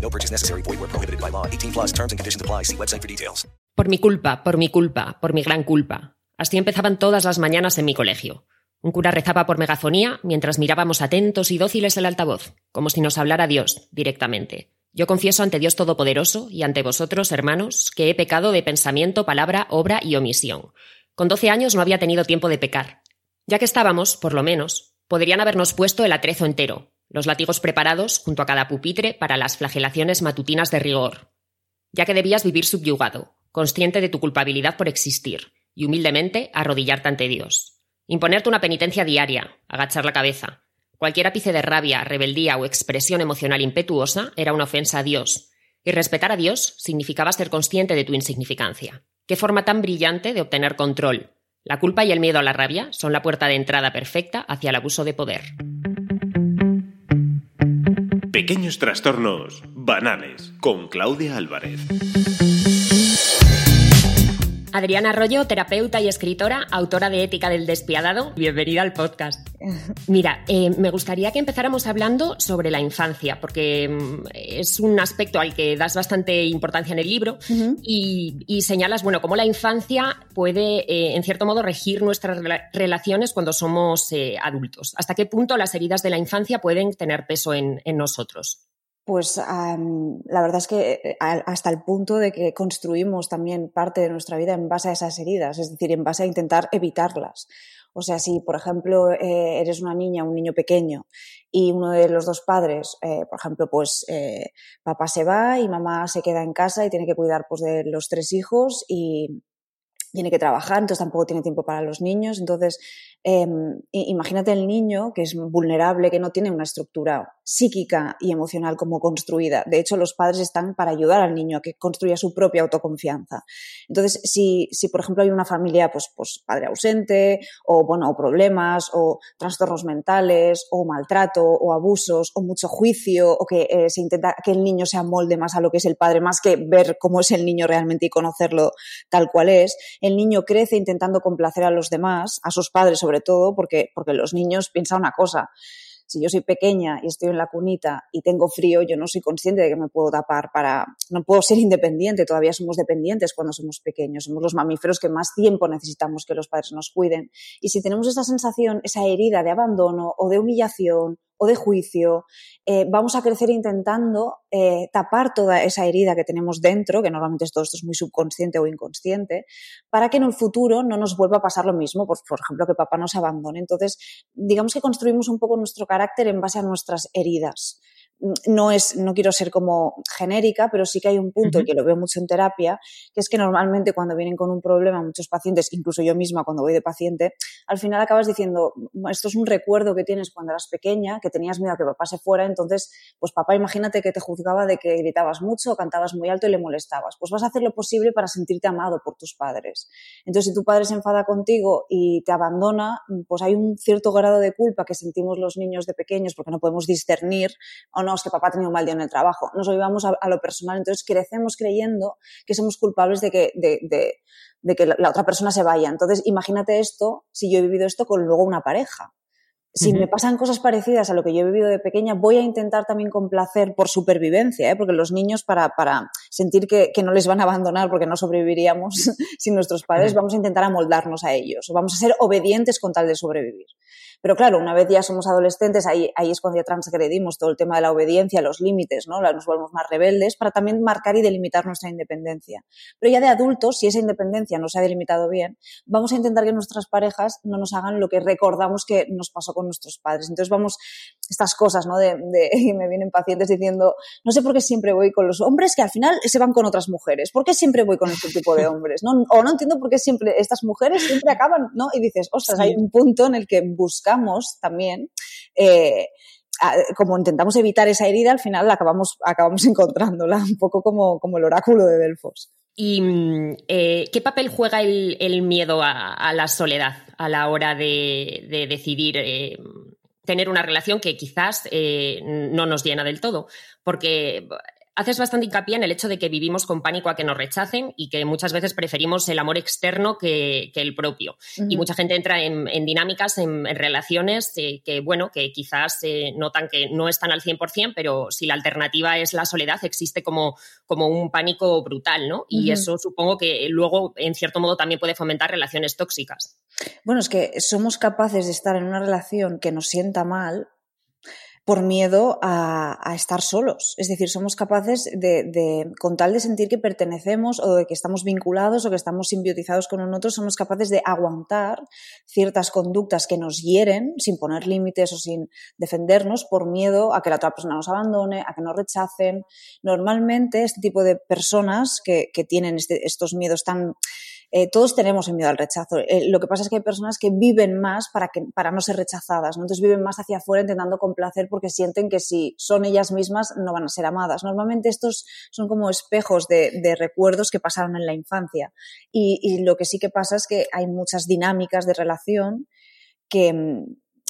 No purchase necessary. Void where prohibited by law. 18 plus terms and conditions apply. See website for details. Por mi culpa, por mi culpa, por mi gran culpa. Así empezaban todas las mañanas en mi colegio. Un cura rezaba por megafonía mientras mirábamos atentos y dóciles el altavoz, como si nos hablara Dios directamente. Yo confieso ante Dios Todopoderoso y ante vosotros, hermanos, que he pecado de pensamiento, palabra, obra y omisión. Con doce años no había tenido tiempo de pecar. Ya que estábamos, por lo menos, podrían habernos puesto el atrezo entero, los látigos preparados junto a cada pupitre para las flagelaciones matutinas de rigor. Ya que debías vivir subyugado, consciente de tu culpabilidad por existir, y humildemente arrodillarte ante Dios. Imponerte una penitencia diaria, agachar la cabeza, Cualquier ápice de rabia, rebeldía o expresión emocional impetuosa era una ofensa a Dios, y respetar a Dios significaba ser consciente de tu insignificancia. Qué forma tan brillante de obtener control. La culpa y el miedo a la rabia son la puerta de entrada perfecta hacia el abuso de poder. Pequeños trastornos banales con Claudia Álvarez. Adriana Arroyo, terapeuta y escritora, autora de Ética del Despiadado. Bienvenida al podcast. Mira, eh, me gustaría que empezáramos hablando sobre la infancia, porque mm, es un aspecto al que das bastante importancia en el libro y, señalas, bueno, cómo la infancia puede, eh, en cierto modo, regir nuestras relaciones cuando somos eh, adultos. ¿Hasta qué punto las heridas de la infancia pueden tener peso en nosotros? Pues la verdad es que eh, hasta el punto de que construimos también parte de nuestra vida en base a esas heridas, es decir, en base a intentar evitarlas. O sea, si por ejemplo eh, eres una niña, un niño pequeño y uno de los dos padres, eh, por ejemplo, pues papá se va y mamá se queda en casa y tiene que cuidar pues, de los tres hijos y tiene que trabajar, entonces tampoco tiene tiempo para los niños. Entonces, Em, imagínate el niño que es vulnerable, que no tiene una estructura psíquica y emocional como construida. De hecho, los padres están para ayudar al niño a que construya su propia autoconfianza. Entonces, si, si por ejemplo hay una familia, pues, pues padre ausente, o bueno, problemas, o trastornos mentales, o maltrato, o abusos, o mucho juicio, o que eh, se intenta que el niño se amolde más a lo que es el padre, más que ver cómo es el niño realmente y conocerlo tal cual es, el niño crece intentando complacer a los demás, a sus padres sobre todo, porque, porque los niños piensan una cosa. Si yo soy pequeña y estoy en la cunita y tengo frío, yo no soy consciente de que me puedo tapar para... No puedo ser independiente, todavía somos dependientes cuando somos pequeños. Somos los mamíferos que más tiempo necesitamos que los padres nos cuiden. Y si tenemos esa sensación, esa herida de abandono o de humillación o de juicio, eh, vamos a crecer intentando eh, tapar toda esa herida que tenemos dentro, que normalmente todo esto es muy subconsciente o inconsciente, para que en el futuro no nos vuelva a pasar lo mismo, por, por ejemplo, que papá nos abandone. Entonces, digamos que construimos un poco nuestro carácter en base a nuestras heridas no es, no quiero ser como genérica, pero sí que hay un punto que lo veo mucho en terapia, que es que normalmente cuando vienen con un problema muchos pacientes, incluso yo misma cuando voy de paciente, al final acabas diciendo, esto es un recuerdo que tienes cuando eras pequeña, que tenías miedo a que papá se fuera, entonces, pues papá, imagínate que te juzgaba de que gritabas mucho, cantabas muy alto y le molestabas. Pues vas a hacer lo posible para sentirte amado por tus padres. Entonces, si tu padre se enfada contigo y te abandona, pues hay un cierto grado de culpa que sentimos los niños de pequeños porque no podemos discernir no, es que papá ha tenido un mal día en el trabajo. Nos olvidamos a, lo personal, entonces crecemos creyendo que somos culpables de que, de, que la, otra persona se vaya. Entonces, imagínate esto, si yo he vivido esto con luego una pareja. Si me pasan cosas parecidas a lo que yo he vivido de pequeña, voy a intentar también complacer por supervivencia, ¿eh? porque los niños, para, para sentir que, que, no les van a abandonar porque no sobreviviríamos sin nuestros padres, vamos a intentar amoldarnos a ellos, vamos a ser obedientes con tal de sobrevivir. Pero claro, una vez ya somos adolescentes, ahí, ahí es cuando ya transgredimos todo el tema de la obediencia, los límites, ¿no? Nos volvemos más rebeldes para también marcar y delimitar nuestra independencia. Pero ya de adultos, si esa independencia no se ha delimitado bien, vamos a intentar que nuestras parejas no nos hagan lo que recordamos que nos pasó con nuestros padres. Entonces vamos, estas cosas, ¿no? De, de me vienen pacientes diciendo, no sé por qué siempre voy con los hombres que al final se van con otras mujeres. ¿Por qué siempre voy con este tipo de hombres? ¿no? O no entiendo por qué siempre estas mujeres siempre acaban, ¿no? Y dices, ostras, hay un punto en el que también, eh, como intentamos evitar esa herida, al final acabamos, acabamos encontrándola, un poco como, como el oráculo de Delfos. ¿Y mm, eh, qué papel juega el, miedo a, la soledad a la hora de, de decidir eh, tener una relación que quizás no nos llena del todo? Porque haces bastante hincapié en el hecho de que vivimos con pánico a que nos rechacen y que muchas veces preferimos el amor externo que, que el propio. Uh -huh. Y mucha gente entra en, en dinámicas, en, en relaciones eh, que, bueno, que quizás eh, notan que no están al 100%, pero si la alternativa es la soledad, existe como, como un pánico brutal, ¿no? Y uh -huh. eso supongo que luego, en cierto modo, también puede fomentar relaciones tóxicas. Bueno, es que somos capaces de estar en una relación que nos sienta mal por miedo a, a, estar solos. Es decir, somos capaces de, de, con tal de sentir que pertenecemos o de que estamos vinculados o que estamos simbiotizados con un otro, somos capaces de aguantar ciertas conductas que nos hieren sin poner límites o sin defendernos por miedo a que la otra persona nos abandone, a que nos rechacen. Normalmente este tipo de personas que, que tienen este, estos miedos tan eh, todos tenemos el miedo al rechazo. Eh, lo que pasa es que hay personas que viven más para, que, para no ser rechazadas, ¿no? entonces viven más hacia afuera intentando complacer porque sienten que si son ellas mismas no van a ser amadas. Normalmente estos son como espejos de, de recuerdos que pasaron en la infancia y, y, lo que sí que pasa es que hay muchas dinámicas de relación que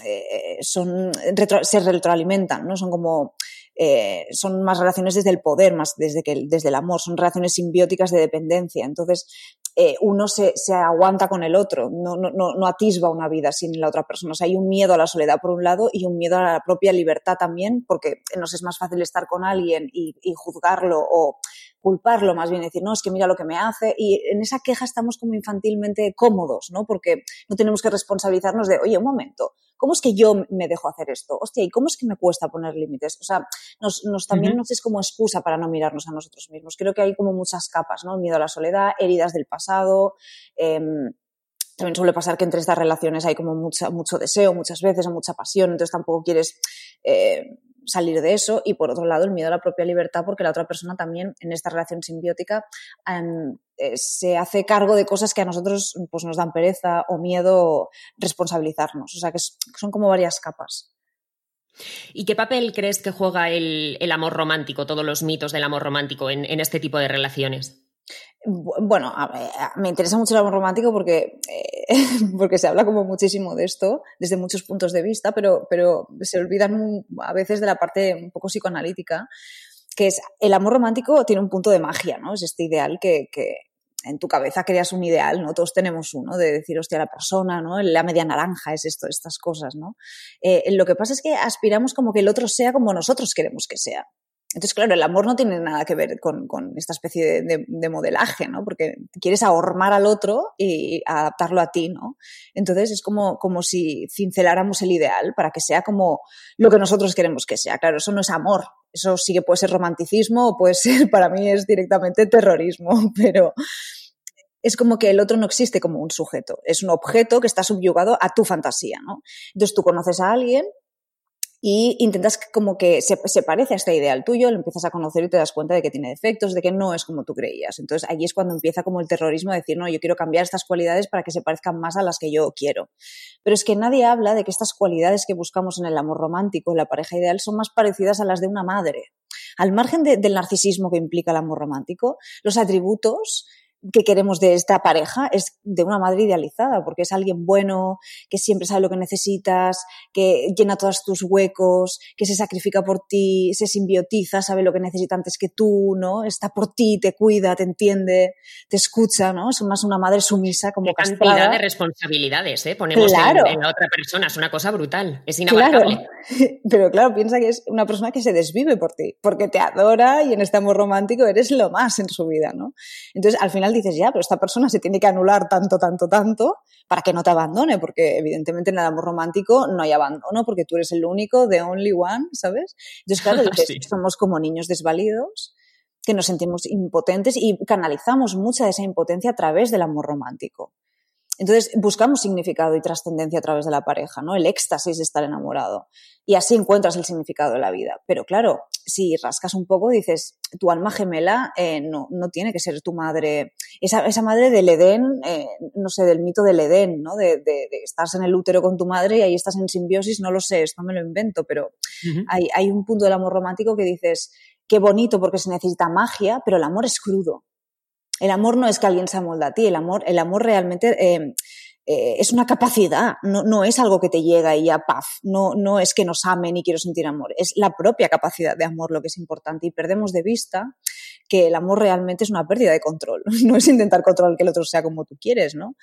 eh, son, retro, se retroalimentan, ¿no? Son como eh, son más relaciones desde el poder, más desde, que, desde el amor, son relaciones simbióticas de dependencia. Entonces, eh, uno se, se, aguanta con el otro, no, no, no, atisba una vida sin la otra persona. O sea, hay un miedo a la soledad por un lado y un miedo a la propia libertad también, porque nos es más fácil estar con alguien y, y juzgarlo o culparlo, más bien decir, no, es que mira lo que me hace. Y en esa queja estamos como infantilmente cómodos, ¿no? Porque no tenemos que responsabilizarnos de, oye, un momento, ¿cómo es que yo me dejo hacer esto? Hostia, ¿y cómo es que me cuesta poner límites? O sea, nos, nos también uh -huh. nos es como excusa para no mirarnos a nosotros mismos. Creo que hay como muchas capas, ¿no? Miedo a la soledad, heridas del pasado, eh, también suele pasar que entre estas relaciones hay como mucha, mucho deseo muchas veces o mucha pasión, entonces tampoco quieres eh, salir de eso. Y por otro lado, el miedo a la propia libertad, porque la otra persona también en esta relación simbiótica um, eh, se hace cargo de cosas que a nosotros pues, nos dan pereza o miedo responsabilizarnos. O sea, que es, son como varias capas. ¿Y qué papel crees que juega el, el amor romántico, todos los mitos del amor romántico en, en este tipo de relaciones? Bueno, me interesa mucho el amor romántico porque, eh, porque se habla como muchísimo de esto desde muchos puntos de vista, pero, pero se olvidan a veces de la parte un poco psicoanalítica, que es el amor romántico tiene un punto de magia, ¿no? Es este ideal que, que en tu cabeza creas un ideal, ¿no? Todos tenemos uno de decir, hostia, la persona, ¿no? La media naranja es esto, estas cosas, ¿no? Eh, lo que pasa es que aspiramos como que el otro sea como nosotros queremos que sea. Entonces, claro, el amor no tiene nada que ver con, esta especie de, modelaje, ¿no? Porque quieres ahormar al otro y adaptarlo a ti, ¿no? Entonces es como, como si cinceláramos el ideal para que sea como lo que nosotros queremos que sea. Claro, eso no es amor. Eso sí que puede ser romanticismo o puede ser, para mí es directamente terrorismo, pero es como que el otro no existe como un sujeto, es un objeto que está subyugado a tu fantasía, ¿no? Entonces tú conoces a alguien y intentas como que se, se, parece a este ideal tuyo, lo empiezas a conocer y te das cuenta de que tiene defectos, de que no es como tú creías. Entonces ahí es cuando empieza como el terrorismo de decir, no, yo quiero cambiar estas cualidades para que se parezcan más a las que yo quiero. Pero es que nadie habla de que estas cualidades que buscamos en el amor romántico, en la pareja ideal, son más parecidas a las de una madre. Al margen de, del narcisismo que implica el amor romántico, los atributos que queremos de esta pareja es de una madre idealizada, porque es alguien bueno, que siempre sabe lo que necesitas, que llena todos tus huecos, que se sacrifica por ti, se simbiotiza, sabe lo que necesita antes que tú, ¿no? Está por ti, te cuida, te entiende, te escucha, ¿no? Es más una madre sumisa como Qué cantidad castrada. de responsabilidades, ¿eh? Ponemos claro. en, en, la otra persona, es una cosa brutal, es inabarcable. Claro. Pero claro, piensa que es una persona que se desvive por ti, porque te adora y en este amor romántico eres lo más en su vida, ¿no? Entonces, al final final dices, ya, pero esta persona se tiene que anular tanto, tanto, tanto para que no te abandone, porque evidentemente en el amor romántico no hay abandono, porque tú eres el único, the only one, ¿sabes? Entonces, claro, dices, somos como niños desvalidos que nos sentimos impotentes y canalizamos mucha de esa impotencia a través del amor romántico. Entonces buscamos significado y trascendencia a través de la pareja, ¿no? El éxtasis de estar enamorado. Y así encuentras el significado de la vida. Pero claro, si rascas un poco, dices, tu alma gemela eh, no, no, tiene que ser tu madre, esa, esa madre del Edén, eh, no sé, del mito del Edén, ¿no? De, de, de, estás en el útero con tu madre y ahí estás en simbiosis, no lo sé, esto me lo invento, pero hay, hay un punto del amor romántico que dices, qué bonito porque se necesita magia, pero el amor es crudo. El amor no es que alguien se amolda a ti, el amor, el amor realmente eh, eh, es una capacidad, no, no, es algo que te llega y ya paf, no, no es que nos amen y quiero sentir amor, es la propia capacidad de amor lo que es importante y perdemos de vista que el amor realmente es una pérdida de control, no es intentar controlar que el otro sea como tú quieres, ¿no?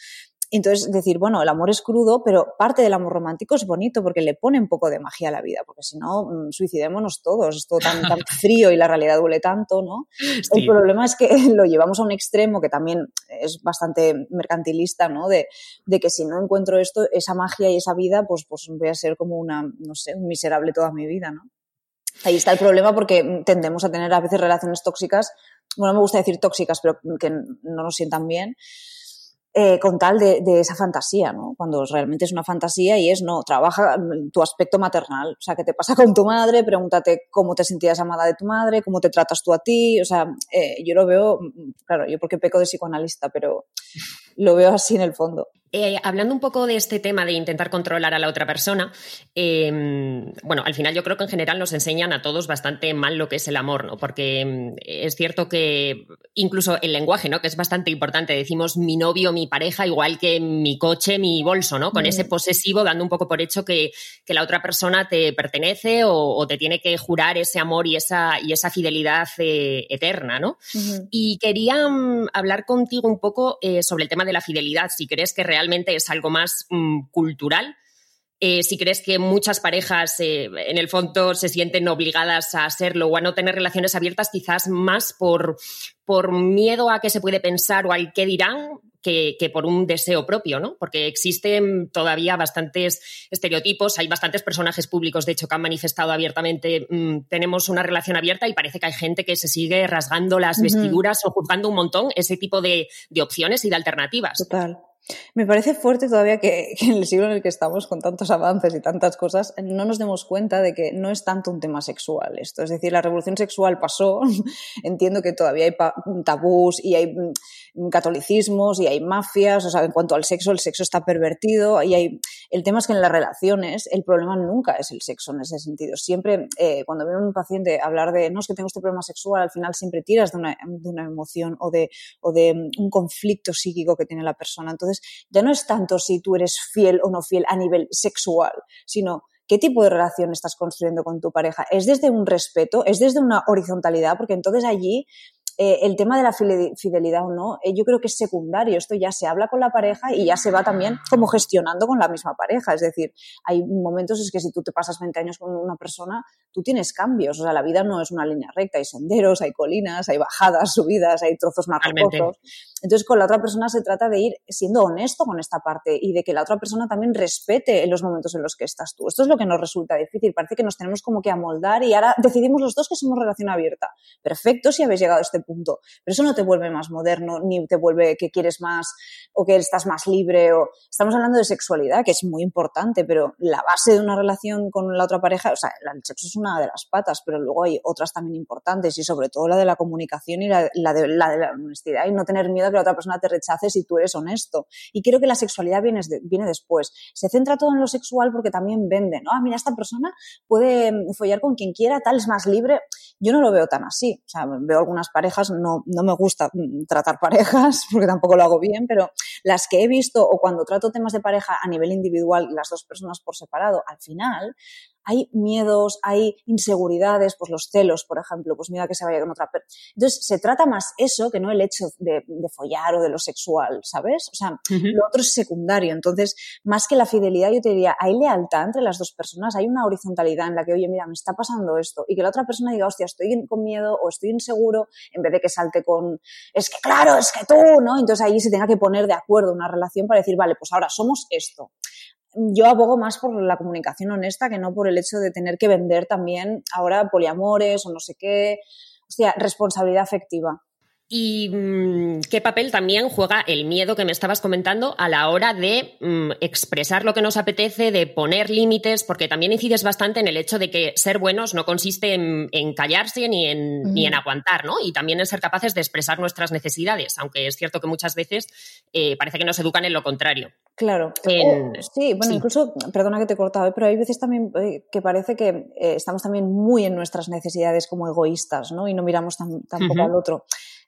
Entonces, decir, bueno, el amor es crudo, pero parte del amor romántico es bonito porque le pone un poco de magia a la vida, porque si no, mm, suicidémonos todos, es todo tan, tan frío y la realidad duele tanto, ¿no? Sí. El problema es que lo llevamos a un extremo que también es bastante mercantilista, ¿no? De, de, que si no encuentro esto, esa magia y esa vida, pues, pues voy a ser como una, no sé, un miserable toda mi vida, ¿no? Ahí está el problema porque tendemos a tener a veces relaciones tóxicas, bueno, no me gusta decir tóxicas, pero que no nos sientan bien, eh, con tal de, de, esa fantasía, ¿no? Cuando realmente es una fantasía y es, no, trabaja tu aspecto maternal. O sea, ¿qué te pasa con tu madre? Pregúntate cómo te sentías amada de tu madre, cómo te tratas tú a ti. O sea, eh, yo lo veo, claro, yo porque peco de psicoanalista, pero lo veo así en el fondo. Eh, hablando un poco de este tema de intentar controlar a la otra persona, eh, bueno, al final yo creo que en general nos enseñan a todos bastante mal lo que es el amor, ¿no? Porque eh, es cierto que incluso el lenguaje, ¿no? Que es bastante importante. Decimos mi novio, mi pareja, igual que mi coche, mi bolso, ¿no? Con mm. ese posesivo, dando un poco por hecho que, que la otra persona te pertenece o, o, te tiene que jurar ese amor y esa, y esa fidelidad eh, eterna, ¿no? Y quería um, hablar contigo un poco sobre el tema de la fidelidad, si crees que realmente es algo más mmm, cultural. Eh, si crees que muchas parejas eh, en el fondo se sienten obligadas a hacerlo o a no tener relaciones abiertas, quizás más por, por miedo a qué se puede pensar o al qué dirán, que, que, por un deseo propio, ¿no? Porque existen todavía bastantes estereotipos, hay bastantes personajes públicos, de hecho, que han manifestado abiertamente, mmm, tenemos una relación abierta y parece que hay gente que se sigue rasgando las uh -huh. vestiduras o juzgando un montón ese tipo de, de opciones y de alternativas. Total. Me parece fuerte todavía que, que, en el siglo en el que estamos, con tantos avances y tantas cosas, no nos demos cuenta de que no es tanto un tema sexual esto. Es decir, la revolución sexual pasó, entiendo que todavía hay tabús y hay catolicismos y hay mafias, o sea, en cuanto al sexo, el sexo está pervertido y hay... El tema es que en las relaciones el problema nunca es el sexo en ese sentido. Siempre, eh, cuando viene un paciente a hablar de, no, es que tengo este problema sexual, al final siempre tiras de una, de una emoción o de, o de un conflicto psíquico que tiene la persona. Entonces, ya no es tanto si tú eres fiel o no fiel a nivel sexual, sino qué tipo de relación estás construyendo con tu pareja. ¿Es desde un respeto? ¿Es desde una horizontalidad? Porque entonces allí eh, el tema de la fidelidad o no, eh, yo creo que es secundario. Esto ya se habla con la pareja y ya se va también como gestionando con la misma pareja. Es decir, hay momentos es que si tú te pasas 20 años con una persona, tú tienes cambios. O sea, la vida no es una línea recta. Hay senderos, hay colinas, hay bajadas, subidas, hay trozos más. Entonces, con la otra persona se trata de ir siendo honesto con esta parte y de que la otra persona también respete los momentos en los que estás tú. Esto es lo que nos resulta difícil. Parece que nos tenemos como que amoldar y ahora decidimos los dos que somos relación abierta. Perfecto si habéis llegado a este punto. Pero eso no te vuelve más moderno, ni te vuelve que quieres más o que estás más libre. O... Estamos hablando de sexualidad, que es muy importante, pero la base de una relación con la otra pareja, o sea, el sexo es una de las patas, pero luego hay otras también importantes y sobre todo la de la comunicación y la, de, la honestidad y no tener miedo que otra persona te rechace si tú eres honesto. Y creo que la sexualidad viene, viene después. Se centra todo en lo sexual porque también vende, ¿no? Ah, mira, esta persona puede follar con quien quiera, tal, es más libre. Yo no lo veo tan así. O veo algunas parejas, no, no me gusta tratar parejas porque tampoco lo hago bien, pero las que he visto o cuando trato temas de pareja a nivel individual, las dos personas por separado, al final hay miedos, hay inseguridades, pues los celos, por ejemplo, pues mira que se vaya con otra persona. Entonces, se trata más eso que no el hecho de, follar o de lo sexual, ¿sabes? O sea, lo otro es secundario. Entonces, más que la fidelidad, yo te diría, hay lealtad entre las dos personas, hay una horizontalidad en la que, oye, mira, me está pasando esto, y que la otra persona diga, hostia, estoy con miedo o estoy inseguro, en vez de que salte con, es que claro, es que tú, ¿no? Entonces ahí se tenga que poner de acuerdo una relación para decir, vale, pues ahora somos esto yo abogo más por la comunicación honesta que no por el hecho de tener que vender también ahora poliamores o no sé qué. Hostia, responsabilidad afectiva. ¿Y mm, qué papel también juega el miedo que me estabas comentando a la hora de mm, expresar lo que nos apetece, de poner límites? Porque también incides bastante en el hecho de que ser buenos no consiste en, callarse ni en, ni en aguantar, ¿no? Y también en ser capaces de expresar nuestras necesidades, aunque es cierto que muchas veces eh, parece que nos educan en lo contrario. Claro. sí, bueno, incluso, perdona que te he cortado, ¿eh? pero hay veces también eh, que parece que estamos también muy en nuestras necesidades como egoístas, ¿no? Y no miramos tampoco al otro.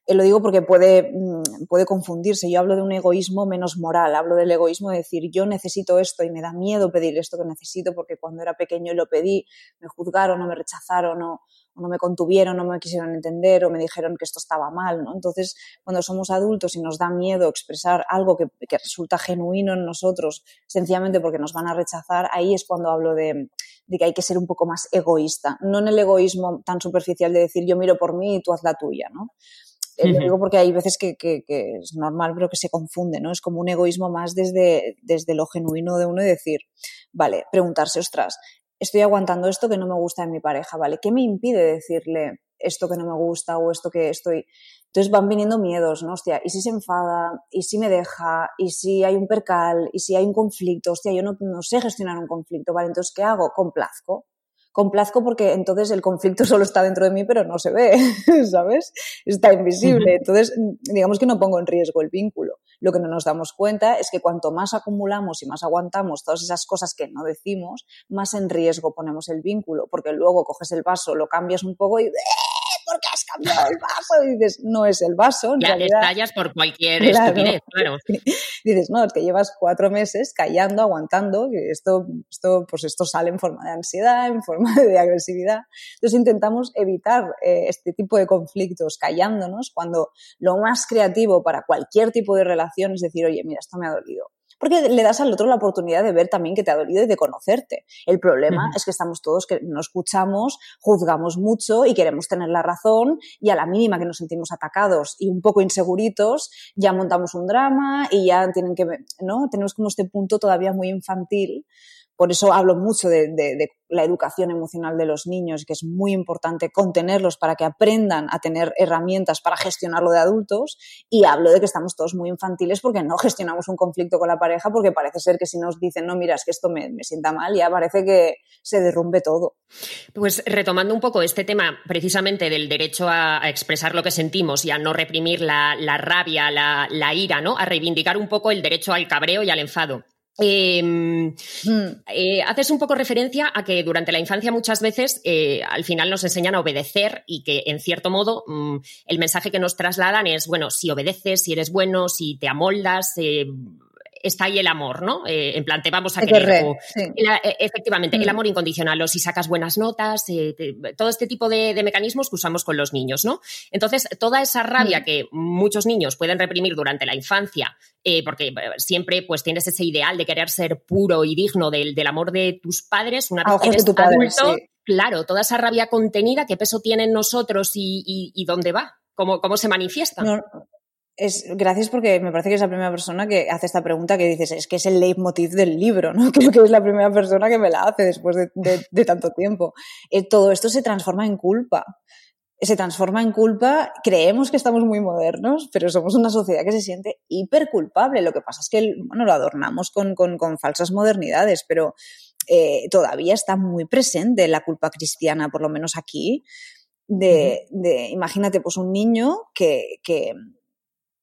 Eh, lo digo porque puede, mm, puede confundirse. Yo hablo de un egoísmo menos moral, hablo del egoísmo de decir yo necesito esto y me da miedo pedir esto que necesito porque cuando era pequeño lo pedí, me juzgaron o me rechazaron o, no me contuvieron, no me quisieron entender o me dijeron que esto estaba mal, ¿no? Entonces, cuando somos adultos y nos da miedo expresar algo que, que, resulta genuino en nosotros, sencillamente porque nos van a rechazar, ahí es cuando hablo de, de, que hay que ser un poco más egoísta, no en el egoísmo tan superficial de decir yo miro por mí y tú haz la tuya, ¿no? Eh, lo digo porque hay veces que, que, es normal, pero que se confunde, ¿no? Es como un egoísmo más desde, desde lo genuino de uno y decir, vale, preguntarse, ostras, estoy aguantando esto que no me gusta de mi pareja, ¿vale? ¿Qué me impide decirle esto que no me gusta o esto que estoy... Entonces van viniendo miedos, ¿no? Hostia, ¿y si se enfada? ¿Y si me deja? ¿Y si hay un percal? ¿Y si hay un conflicto? Hostia, yo no, no sé gestionar un conflicto, ¿vale? Entonces, ¿qué hago? Complazco complazco porque entonces el conflicto solo está dentro de mí, pero no se ve, ¿sabes? Está invisible. Entonces, digamos que no pongo en riesgo el vínculo. Lo que no nos damos cuenta es que cuanto más acumulamos y más aguantamos todas esas cosas que no decimos, más en riesgo ponemos el vínculo, porque luego coges el vaso, lo cambias un poco y porque has cambiado el vaso. Y dices, no es el vaso. En ya realidad, estallas por cualquier estupidez, claro. Dices, no, es que llevas cuatro meses callando, aguantando, que esto, esto, pues esto sale en forma de ansiedad, en forma de agresividad. Entonces intentamos evitar eh, este tipo de conflictos callándonos cuando lo más creativo para cualquier tipo de relación es decir, oye, mira, esto me ha dolido porque le das al otro la oportunidad de ver también que te ha dolido y de conocerte. El problema es que estamos todos que no escuchamos, juzgamos mucho y queremos tener la razón y a la mínima que nos sentimos atacados y un poco inseguritos, ya montamos un drama y ya tienen que, ¿no? Tenemos como este punto todavía muy infantil por eso hablo mucho de, la educación emocional de los niños, que es muy importante contenerlos para que aprendan a tener herramientas para gestionarlo de adultos. Y hablo de que estamos todos muy infantiles porque no gestionamos un conflicto con la pareja, porque parece ser que si nos dicen, no, mira, es que esto me, sienta mal, ya parece que se derrumbe todo. Pues retomando un poco este tema precisamente del derecho a, expresar lo que sentimos y a no reprimir la, rabia, la, la ira, ¿no? A reivindicar un poco el derecho al cabreo y al enfado. Em, hmm. eh, haces un poco referencia a que durante la infancia muchas veces eh, al final nos enseñan a obedecer y que en cierto modo mm, el mensaje que nos trasladan es, bueno, si obedeces, si eres bueno, si te amoldas, eh, está ahí el amor, ¿no? Eh, en plan, te vamos a querer. E, efectivamente, el mm. amor incondicional, o si sacas buenas notas, eh, todo este tipo de, mecanismos que usamos con los niños, ¿no? Entonces, toda esa rabia mm. que muchos niños pueden reprimir durante la infancia, eh, porque siempre pues tienes ese ideal de querer ser puro y digno del, amor de tus padres, una vez que eres adulto, claro, toda esa rabia contenida, ¿qué peso tiene en nosotros y, dónde va? ¿Cómo, cómo se manifiesta? Es gracias porque me parece que es la primera persona que hace esta pregunta que dices, es que es el leitmotiv del libro, ¿no? Creo que es la primera persona que me la hace después de, tanto tiempo. Eh, todo esto se transforma en culpa. Se transforma en culpa, creemos que estamos muy modernos, pero somos una sociedad que se siente hiper culpable. Lo que pasa es que, bueno, lo adornamos con, con, con falsas modernidades, pero eh, todavía está muy presente la culpa cristiana, por lo menos aquí, de, de imagínate, pues un niño que, que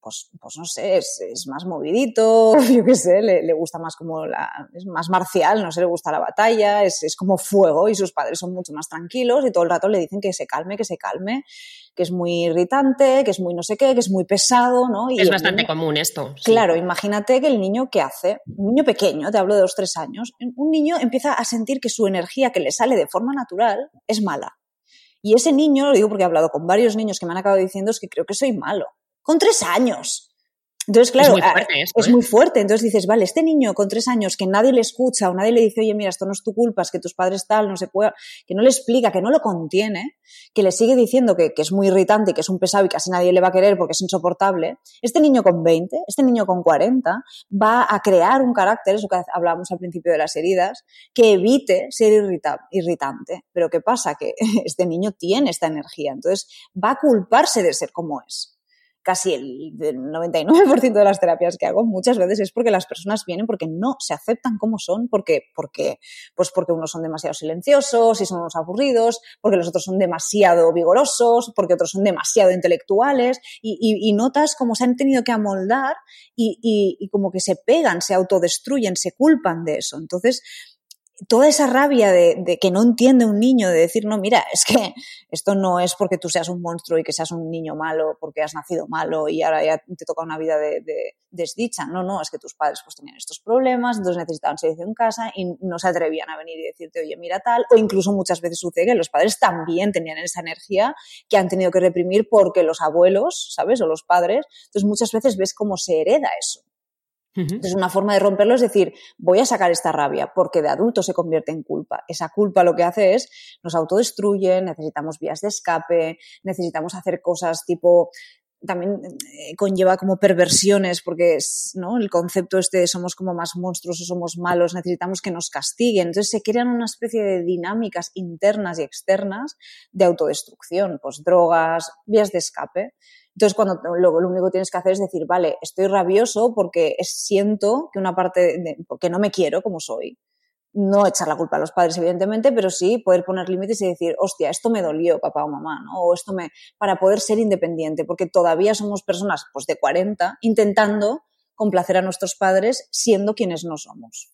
pues, pues no sé, es, es más movidito, yo qué sé, le, le, gusta más como la, es más marcial, no sé, le gusta la batalla, es, es como fuego y sus padres son mucho más tranquilos y todo el rato le dicen que se calme, que se calme, que es muy irritante, que es muy no sé qué, que es muy pesado, ¿no? Y es bastante niño, común esto. Sí. Claro, imagínate que el niño, ¿qué hace? Un niño pequeño, te hablo de dos, tres años, un niño empieza a sentir que su energía que le sale de forma natural es mala. Y ese niño, lo digo porque he hablado con varios niños que me han acabado diciendo, es que creo que soy malo. Con tres años. Entonces, claro, es muy, fuerte, esto, es ¿eh? muy fuerte. Entonces dices, vale, este niño con tres años que nadie le escucha o nadie le dice, oye, mira, esto no es tu culpa, es que tus padres tal, no se puede, que no le explica, que no lo contiene, que le sigue diciendo que, que es muy irritante y que es un pesado y casi nadie le va a querer porque es insoportable. Este niño con 20, este niño con 40, va a crear un carácter, eso que hablábamos al principio de las heridas, que evite ser irrita irritante. Pero ¿qué pasa? Que este niño tiene esta energía, entonces va a culparse de ser como es casi el, el 99% de las terapias que hago muchas veces es porque las personas vienen porque no se aceptan como son, porque, porque, pues porque unos son demasiado silenciosos y son unos aburridos, porque los otros son demasiado vigorosos, porque otros son demasiado intelectuales y, y, y notas como se han tenido que amoldar y, y como que se pegan, se autodestruyen, se culpan de eso. Entonces, toda esa rabia de, de, que no entiende un niño, de decir, no, mira, es que esto no es porque tú seas un monstruo y que seas un niño malo, porque has nacido malo y ahora ya te toca una vida de, de desdicha. No, no, es que tus padres pues tenían estos problemas, entonces necesitaban servicio en casa y no se atrevían a venir y decirte, oye, mira tal, o incluso muchas veces sucede que los padres también tenían esa energía que han tenido que reprimir porque los abuelos, ¿sabes? O los padres. Entonces muchas veces ves cómo se hereda eso. Entonces, una forma de romperlo es decir, voy a sacar esta rabia, porque de adulto se convierte en culpa. Esa culpa lo que hace es, nos autodestruye, necesitamos vías de escape, necesitamos hacer cosas tipo, también eh, conlleva como perversiones, porque es, ¿no? El concepto este de somos como más monstruos o somos malos, necesitamos que nos castiguen. Entonces se crean una especie de dinámicas internas y externas de autodestrucción, pues drogas, vías de escape. Entonces, cuando luego lo único que tienes que hacer es decir, vale, estoy rabioso porque siento que una parte, de, porque no me quiero como soy. No echar la culpa a los padres, evidentemente, pero sí poder poner límites y decir, hostia, esto me dolió, papá o mamá, ¿no? O esto me, para poder ser independiente, porque todavía somos personas, pues, de 40, intentando complacer a nuestros padres siendo quienes no somos.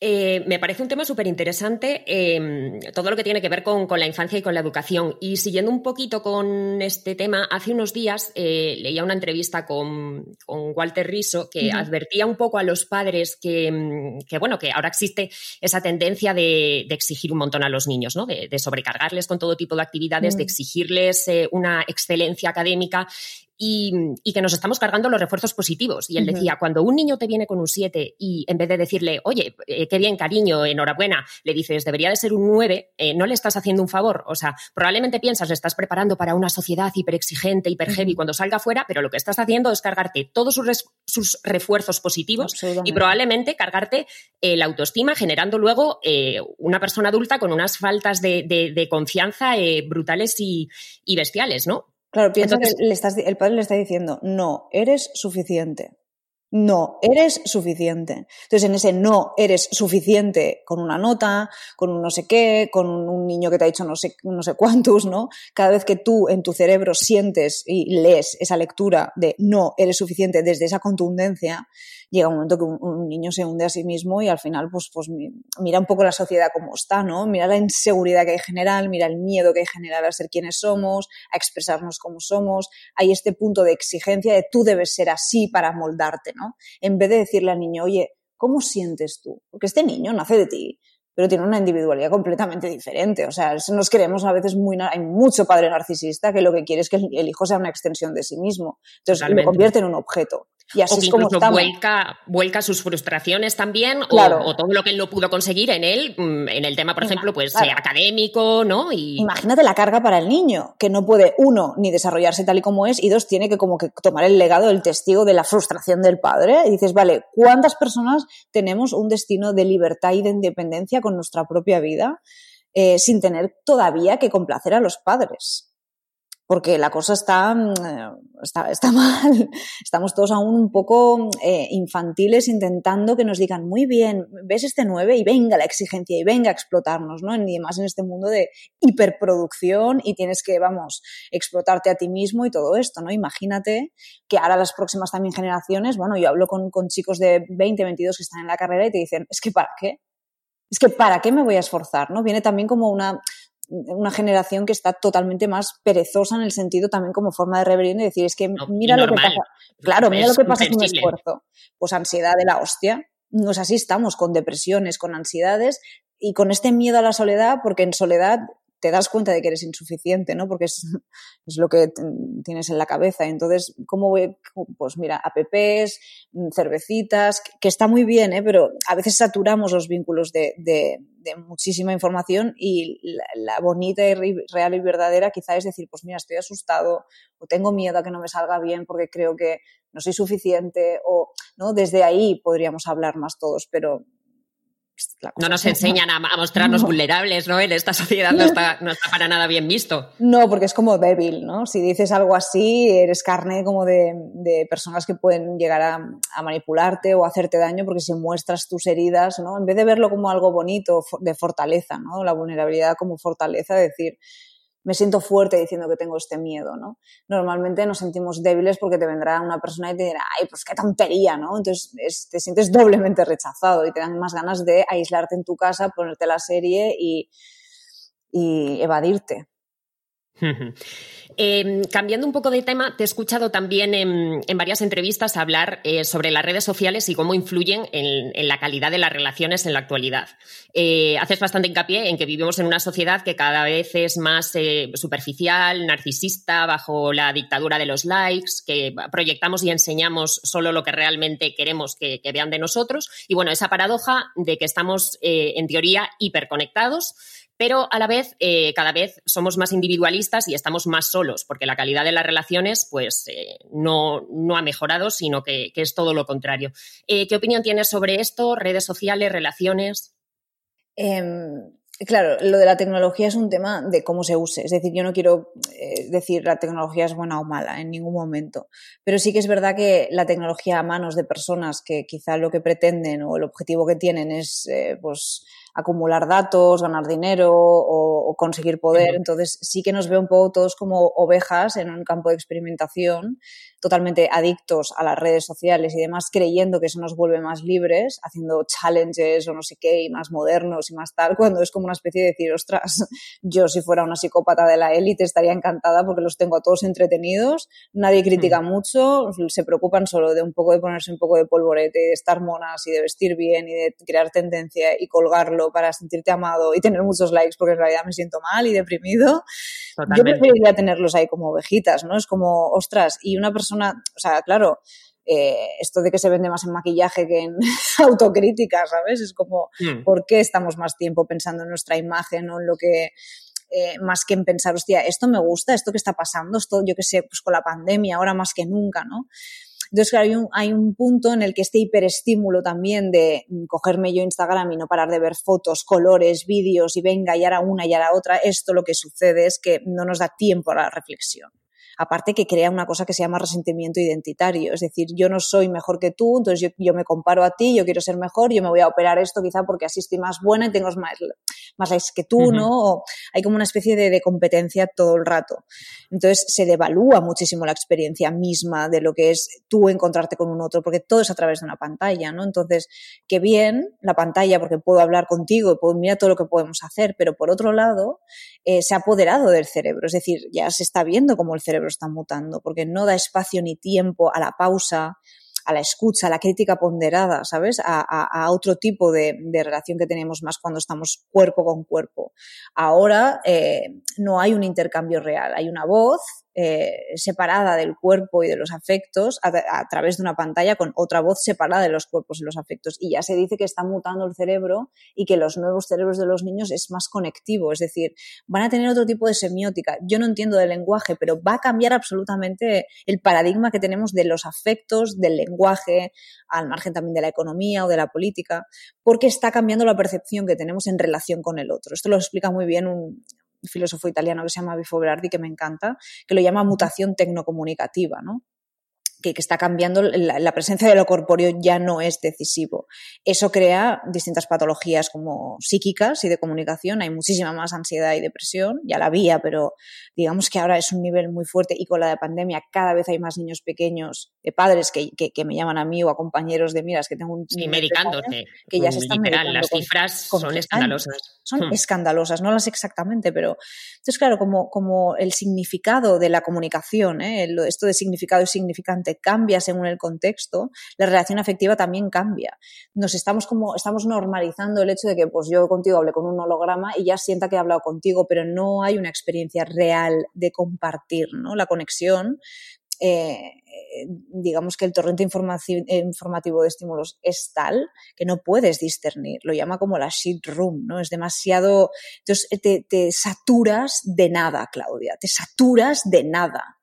Eh, me parece un tema súper interesante eh, todo lo que tiene que ver con, con, la infancia y con la educación. Y siguiendo un poquito con este tema, hace unos días eh, leía una entrevista con, con Walter Riso que uh -huh. advertía un poco a los padres que, que, bueno, que ahora existe esa tendencia de, de, exigir un montón a los niños, ¿no? de, de sobrecargarles con todo tipo de actividades, uh -huh. de exigirles eh, una excelencia académica y, y, que nos estamos cargando los refuerzos positivos. Y él uh -huh. decía, cuando un niño te viene con un 7 y en vez de decirle, oye, eh, qué bien, cariño, enhorabuena, le dices, debería de ser un 9, eh, no le estás haciendo un favor. O sea, probablemente piensas, le estás preparando para una sociedad hiperexigente, hiper heavy uh -huh. cuando salga fuera, pero lo que estás haciendo es cargarte todos sus, sus refuerzos positivos y probablemente cargarte eh, la autoestima, generando luego una persona adulta con unas faltas de, de, de confianza brutales y, y bestiales, ¿no? Claro, piensa Entonces, que le estás, el padre le está diciendo, no, eres suficiente. No, eres suficiente. Entonces, en ese no eres suficiente con una nota, con un no sé qué, con un niño que te ha dicho no sé, no sé cuántos, ¿no? Cada vez que tú en tu cerebro sientes y lees esa lectura de no eres suficiente desde esa contundencia, llega un momento que un, un, niño se hunde a sí mismo y al final pues, pues mira un poco la sociedad como está, ¿no? Mira la inseguridad que hay general, mira el miedo que hay general a ser quienes somos, a expresarnos como somos. Hay este punto de exigencia de tú debes ser así para moldarte, ¿no? En vez de decirle al niño, oye, ¿cómo sientes tú? Porque este niño nace de ti, pero tiene una individualidad completamente diferente. O sea, nos creemos a veces muy... Hay mucho padre narcisista que lo que quiere es que el hijo sea una extensión de sí mismo. Entonces Totalmente. lo convierte en un objeto. Y así o es como estamos. vuelca, vuelca sus frustraciones también, o- Claro. o, todo lo que él no pudo conseguir en él, mm, en el tema, por ejemplo, pues claro. eh, académico, ¿no? Y Imagínate la carga para el niño, que no puede, uno, ni desarrollarse tal y como es, y dos, tiene que como que tomar el legado del testigo de la frustración del padre. Y dices, vale, ¿cuántas personas tenemos un destino de libertad y de independencia con nuestra propia vida eh, sin tener todavía que complacer a los padres? Porque la cosa está, mm, está, está mal. Estamos todos aún un poco eh, infantiles intentando que nos digan, muy bien, ves este 9 y venga la exigencia y venga a explotarnos, ¿no? Y más en este mundo de hiperproducción y tienes que, vamos, explotarte a ti mismo y todo esto, ¿no? Imagínate que ahora las próximas también generaciones, bueno, yo hablo con, con chicos de 20, 22 que están en la carrera y te dicen, es que ¿para qué? Es que ¿para qué me voy a esforzar? ¿no? Viene también como una, una generación que está totalmente más perezosa en el sentido también como forma de rebelión y decir, es que mira lo que pasa. Claro, mira Es lo que pasa sin esfuerzo. Pues ansiedad de la hostia. Pues así estamos, con depresiones, con ansiedades y con este miedo a la soledad, porque en soledad te das cuenta de que eres insuficiente, ¿no? Porque es, es lo que tienes en la cabeza. Entonces, ¿cómo voy? Pues mira, apps, mm, cervecitas, que- está muy bien, ¿eh? Pero a veces saturamos los vínculos de, muchísima información y la, la bonita y real y verdadera quizá es decir, pues mira, estoy asustado o tengo miedo a que no me salga bien porque creo que no soy suficiente o, ¿no? Desde ahí podríamos hablar más todos, pero no nos enseñan a, a mostrarnos No. vulnerables, ¿no? En esta sociedad no está, no está para nada bien visto. No, porque es como débil, ¿no? Si dices algo así, eres carne como de, de personas que pueden llegar a, a manipularte o hacerte daño porque si muestras tus heridas, ¿no? En vez de verlo como algo bonito, de fortaleza, ¿no? La vulnerabilidad como fortaleza, decir, me siento fuerte diciendo que tengo este miedo, ¿no? Normalmente nos sentimos débiles porque te vendrá una persona y te dirá, ay, pues qué tontería, ¿no? Entonces es- te sientes doblemente rechazado y te dan más ganas de aislarte en tu casa, ponerte la serie y, y evadirte. Eh, cambiando un poco de tema, te he escuchado también en, varias entrevistas hablar eh, sobre las redes sociales y cómo influyen en, la calidad de las relaciones en la actualidad. Eh, haces bastante hincapié en que vivimos en una sociedad que cada vez es más eh, superficial, narcisista, bajo la dictadura de los likes, que proyectamos y enseñamos solo lo que realmente queremos que, vean de nosotros. Y bueno, esa paradoja de que estamos, en teoría, hiperconectados pero a la vez eh, cada vez somos más individualistas y estamos más solos, porque la calidad de las relaciones pues eh, no, no, ha mejorado, sino que, es todo lo contrario. Eh, ¿Qué opinión tienes sobre esto? ¿Redes sociales, relaciones? Eh, claro, lo de la tecnología es un tema de cómo se use. Es decir, yo no quiero eh, decir la tecnología es buena o mala en ningún momento, pero sí que es verdad que la tecnología a manos de personas que quizá lo que pretenden o el objetivo que tienen es pues acumular datos, ganar dinero o, o conseguir poder. Entonces sí que nos ve un poco todos como ovejas en un campo de experimentación, totalmente adictos a las redes sociales y demás, creyendo que eso nos vuelve más libres, haciendo challenges o no sé qué, y más modernos y más tal, cuando es como una especie de decir, ostras, yo si fuera una psicópata de la élite estaría encantada porque los tengo a todos entretenidos, nadie critica -huh. mucho, se preocupan solo de un poco de ponerse un poco de polvorete, y de estar monas y de vestir bien y de crear tendencia y colgarlo para sentirte amado y tener muchos likes porque en realidad me siento mal y deprimido. Totalmente. Yo preferiría tenerlos ahí como ovejitas, ¿no? Es como, ostras, y una persona, o sea, claro, eh, esto de que se vende más en maquillaje que en autocrítica, ¿sabes? Es como, mm. ¿por qué estamos más tiempo pensando en nuestra imagen o en lo que... Eh, más que en pensar, hostia, esto me gusta, esto que está pasando, esto, yo qué sé, pues con la pandemia, ahora más que nunca, ¿no? Entonces, claro, hay un, hay un, punto en el que este hiperestímulo también de cogerme yo Instagram y no parar de ver fotos, colores, vídeos y venga, y ahora una y ahora otra, esto lo que sucede es que no nos da tiempo a la reflexión. Aparte que crea una cosa que se llama resentimiento identitario, es decir, yo no soy mejor que tú, entonces yo, yo me comparo a ti, yo quiero ser mejor, yo me voy a operar esto quizá porque así estoy más buena y tengo más, más likes que tú, uh -huh. ¿no? O hay como una especie de, de, competencia todo el rato. Entonces se devalúa muchísimo la experiencia misma de lo que es tú encontrarte con un otro, porque todo es a través de una pantalla, ¿no? Entonces, qué bien la pantalla, porque puedo hablar contigo y puedo mirar todo lo que podemos hacer, pero por otro lado, eh, se ha apoderado del cerebro, es decir, ya se está viendo cómo el cerebro está mutando, porque no da espacio ni tiempo a la pausa, a la escucha, a la crítica ponderada, ¿sabes? A, otro tipo de, de, relación que tenemos más cuando estamos cuerpo con cuerpo. Ahora eh, no hay un intercambio real, hay una voz eh, separada del cuerpo y de los afectos a, a, través de una pantalla con otra voz separada de los cuerpos y los afectos. Y ya se dice que está mutando el cerebro y que los nuevos cerebros de los niños es más conectivo, es decir, van a tener otro tipo de semiótica. Yo no entiendo del lenguaje, pero va a cambiar absolutamente el paradigma que tenemos de los afectos, del lenguaje, al margen también de la economía o de la política, porque está cambiando la percepción que tenemos en relación con el otro. Esto lo explica muy bien un, filósofo italiano que se llama Bifo Berardi, que me encanta, que lo llama mutación tecnocomunicativa, ¿no? que, que está cambiando, la, presencia de lo corpóreo ya no es decisivo. Eso crea distintas patologías como psíquicas y de comunicación. Hay muchísima más ansiedad y depresión, ya la había, pero digamos que ahora es un nivel muy fuerte y con la de pandemia cada vez hay más niños pequeños, de padres que, que, que me llaman a mí o a compañeros de miras que tengo un... Sí, medicándose. Que ya se están literal, las cifras con, son escandalosas. Son hmm. escandalosas, no las exactamente, pero... Entonces, claro, como, como el significado de la comunicación, ¿eh? esto de significado y significante cambia según el contexto, la relación afectiva también cambia. Nos estamos como, estamos normalizando el hecho de que pues yo contigo hablé con un holograma y ya sienta que he hablado contigo, pero no hay una experiencia real de compartir, ¿no? La conexión eh, digamos que el torrente informativo de estímulos es tal que no puedes discernir. Lo llama como la shit room, ¿no? Es demasiado. Entonces te, te saturas de nada, Claudia. Te saturas de nada.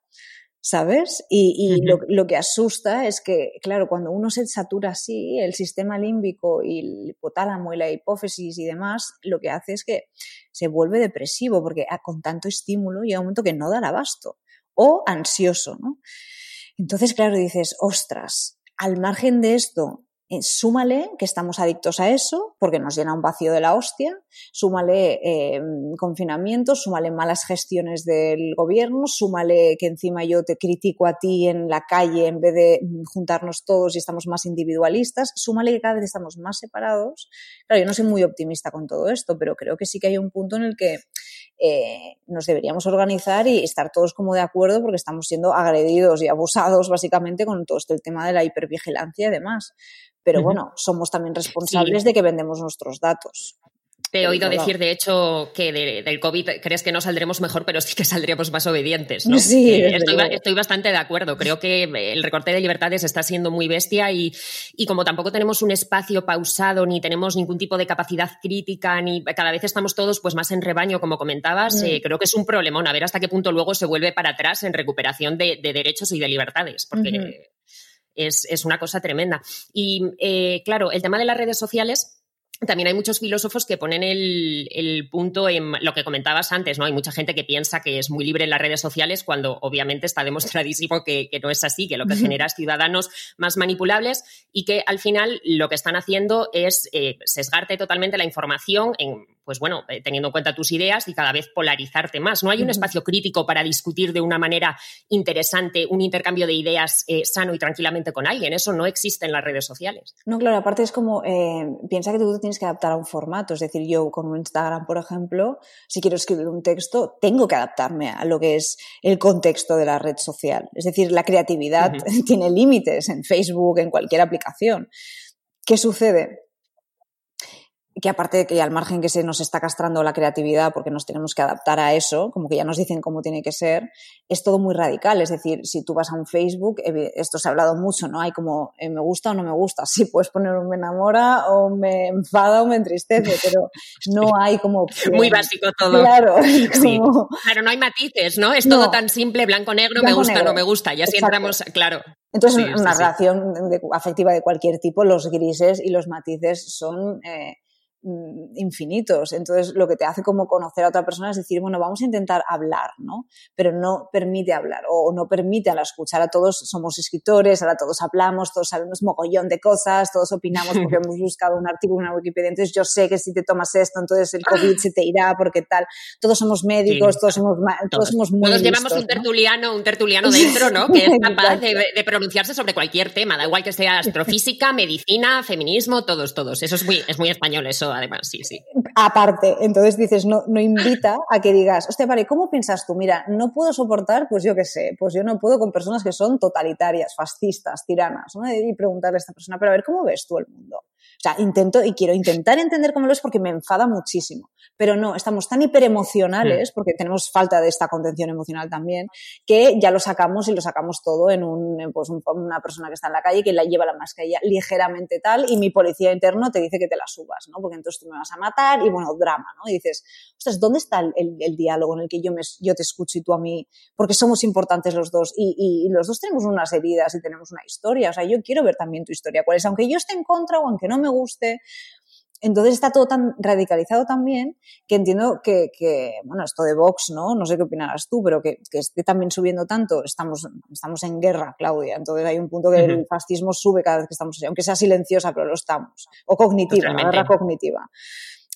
¿sabes? Y, y uh -huh. lo, lo, que asusta es que, claro, cuando uno se satura así, el sistema límbico y el hipotálamo y la hipófisis y demás, lo que hace es que se vuelve depresivo, porque ah, con tanto estímulo llega un momento que no da abasto, o ansioso, ¿no? Entonces, claro, dices, ostras, al margen de esto, eh, súmale que estamos adictos a eso porque nos llena un vacío de la hostia, súmale eh, confinamiento, súmale malas gestiones del gobierno, súmale que encima yo te critico a ti en la calle en vez de juntarnos todos y estamos más individualistas, súmale que cada vez estamos más separados. Claro, yo no soy muy optimista con todo esto, pero creo que sí que hay un punto en el que eh, nos deberíamos organizar y estar todos como de acuerdo porque estamos siendo agredidos y abusados básicamente con todo este el tema de la hipervigilancia y demás. Pero uh -huh. bueno, somos también responsables sí. de que vendemos nuestros datos. Te he oído decir, de hecho, que de, del COVID crees que no saldremos mejor, pero sí que saldremos más obedientes. ¿no? Sí, eh, estoy, estoy, bastante de acuerdo. Creo que el recorte de libertades está siendo muy bestia y, y, como tampoco tenemos un espacio pausado, ni tenemos ningún tipo de capacidad crítica, ni cada vez estamos todos pues más en rebaño, como comentabas, mm. eh, creo que es un problemón. A ver hasta qué punto luego se vuelve para atrás en recuperación de, de derechos y de libertades. Porque. Es, es, una cosa tremenda. Y eh, claro, el tema de las redes sociales también hay muchos filósofos que ponen el, el, punto en lo que comentabas antes, ¿no? Hay mucha gente que piensa que es muy libre en las redes sociales cuando obviamente está demostradísimo que, que no es así, que lo que genera es ciudadanos más manipulables y que al final lo que están haciendo es eh, sesgarte totalmente la información en, pues bueno, eh, teniendo en cuenta tus ideas y cada vez polarizarte más. No hay un espacio crítico para discutir de una manera interesante un intercambio de ideas eh, sano y tranquilamente con alguien. Eso no existe en las redes sociales. No, claro, aparte es como, eh, piensa que tú tienes que adaptar a un formato. Es decir, yo con un Instagram, por ejemplo, si quiero escribir un texto, tengo que adaptarme a lo que es el contexto de la red social. Es decir, la creatividad uh -huh. tiene límites en Facebook, en cualquier aplicación. ¿Qué sucede? Que aparte de que al margen que se nos está castrando la creatividad porque nos tenemos que adaptar a eso, como que ya nos dicen cómo tiene que ser, es todo muy radical. Es decir, si tú vas a un Facebook, esto se ha hablado mucho, ¿no? Hay como eh, me gusta o no me gusta. Sí, puedes poner un me enamora o me enfada o me entristece, pero no hay como... Muy básico todo. Claro. Como... Claro, no hay matices, ¿no? Es no. todo tan simple, blanco-negro, me gusta, no me gusta. Y así Exacto. entramos, claro. Entonces, sí, una sí, relación de, afectiva de cualquier tipo, los grises y los matices son... Eh, infinitos. Entonces, lo que te hace como conocer a otra persona es decir, bueno, vamos a intentar hablar, ¿no? Pero no permite hablar o no permite a la escuchar. A todos somos escritores, ahora todos hablamos, todos sabemos mogollón de cosas, todos opinamos porque hemos buscado un artículo en una Wikipedia. Entonces, yo sé que si te tomas esto, entonces el COVID se te irá porque tal. Todos somos médicos, sí. todos somos, todos, todos somos muy Todos llevamos un tertuliano, un tertuliano dentro, ¿no? Que es capaz de, de, pronunciarse sobre cualquier tema, da igual que sea astrofísica, medicina, feminismo, todos, todos. Eso es muy, es muy español, eso además, sí, sí. Aparte. Entonces dices, no, no invita a que digas, hostia, vale, ¿cómo piensas tú? Mira, no puedo soportar, pues yo qué sé, pues yo no puedo con personas que son totalitarias, fascistas, tiranas, ¿no? Y preguntarle a esta persona, pero a ver, ¿cómo ves tú el mundo? O sea, intento y quiero intentar entender cómo lo es porque me enfada muchísimo. Pero no, estamos tan hiperemocionales, mm. porque tenemos falta de esta contención emocional también, que ya lo sacamos y lo sacamos todo en un, pues una persona que está en la calle que la lleva la mascarilla ligeramente tal y mi policía interno te dice que te la subas, ¿no? Porque entonces tú me vas a matar y bueno, drama, ¿no? Y dices, ostras, ¿dónde está el, el, diálogo en el que yo, me, yo te escucho y tú a mí? Porque somos importantes los dos y, y, y los dos tenemos unas heridas y tenemos una historia. O sea, yo quiero ver también tu historia, cuál es, aunque yo esté en contra o aunque no me guste. Entonces está todo tan radicalizado también que entiendo que, bueno, esto de Vox, ¿no? No sé qué opinarás tú, pero que, esté también subiendo tanto, estamos, estamos en guerra, Claudia. Entonces hay un punto que el fascismo sube cada vez que estamos, aunque sea silenciosa, pero lo estamos. O cognitiva, la guerra cognitiva.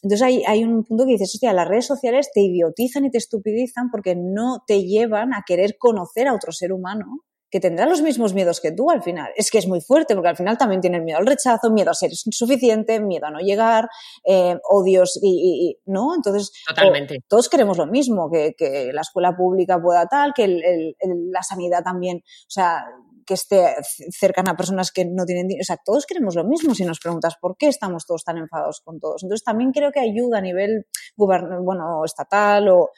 Entonces hay, hay, un punto que dices, hostia, las redes sociales te idiotizan y te estupidizan porque no te llevan a querer conocer a otro ser humano que tendrá los mismos miedos que tú al final. Es que es muy fuerte, porque al final también tienen miedo al rechazo, miedo a ser insuficiente, miedo a no llegar, eh, odios y, ¿no? Entonces, todos queremos lo mismo, que, que, la escuela pública pueda tal, que el, la sanidad también, o sea, que esté cercana a personas que no tienen dinero. O sea, todos queremos lo mismo si nos preguntas por qué estamos todos tan enfadados con todos. Entonces, también creo que ayuda a nivel bueno, estatal o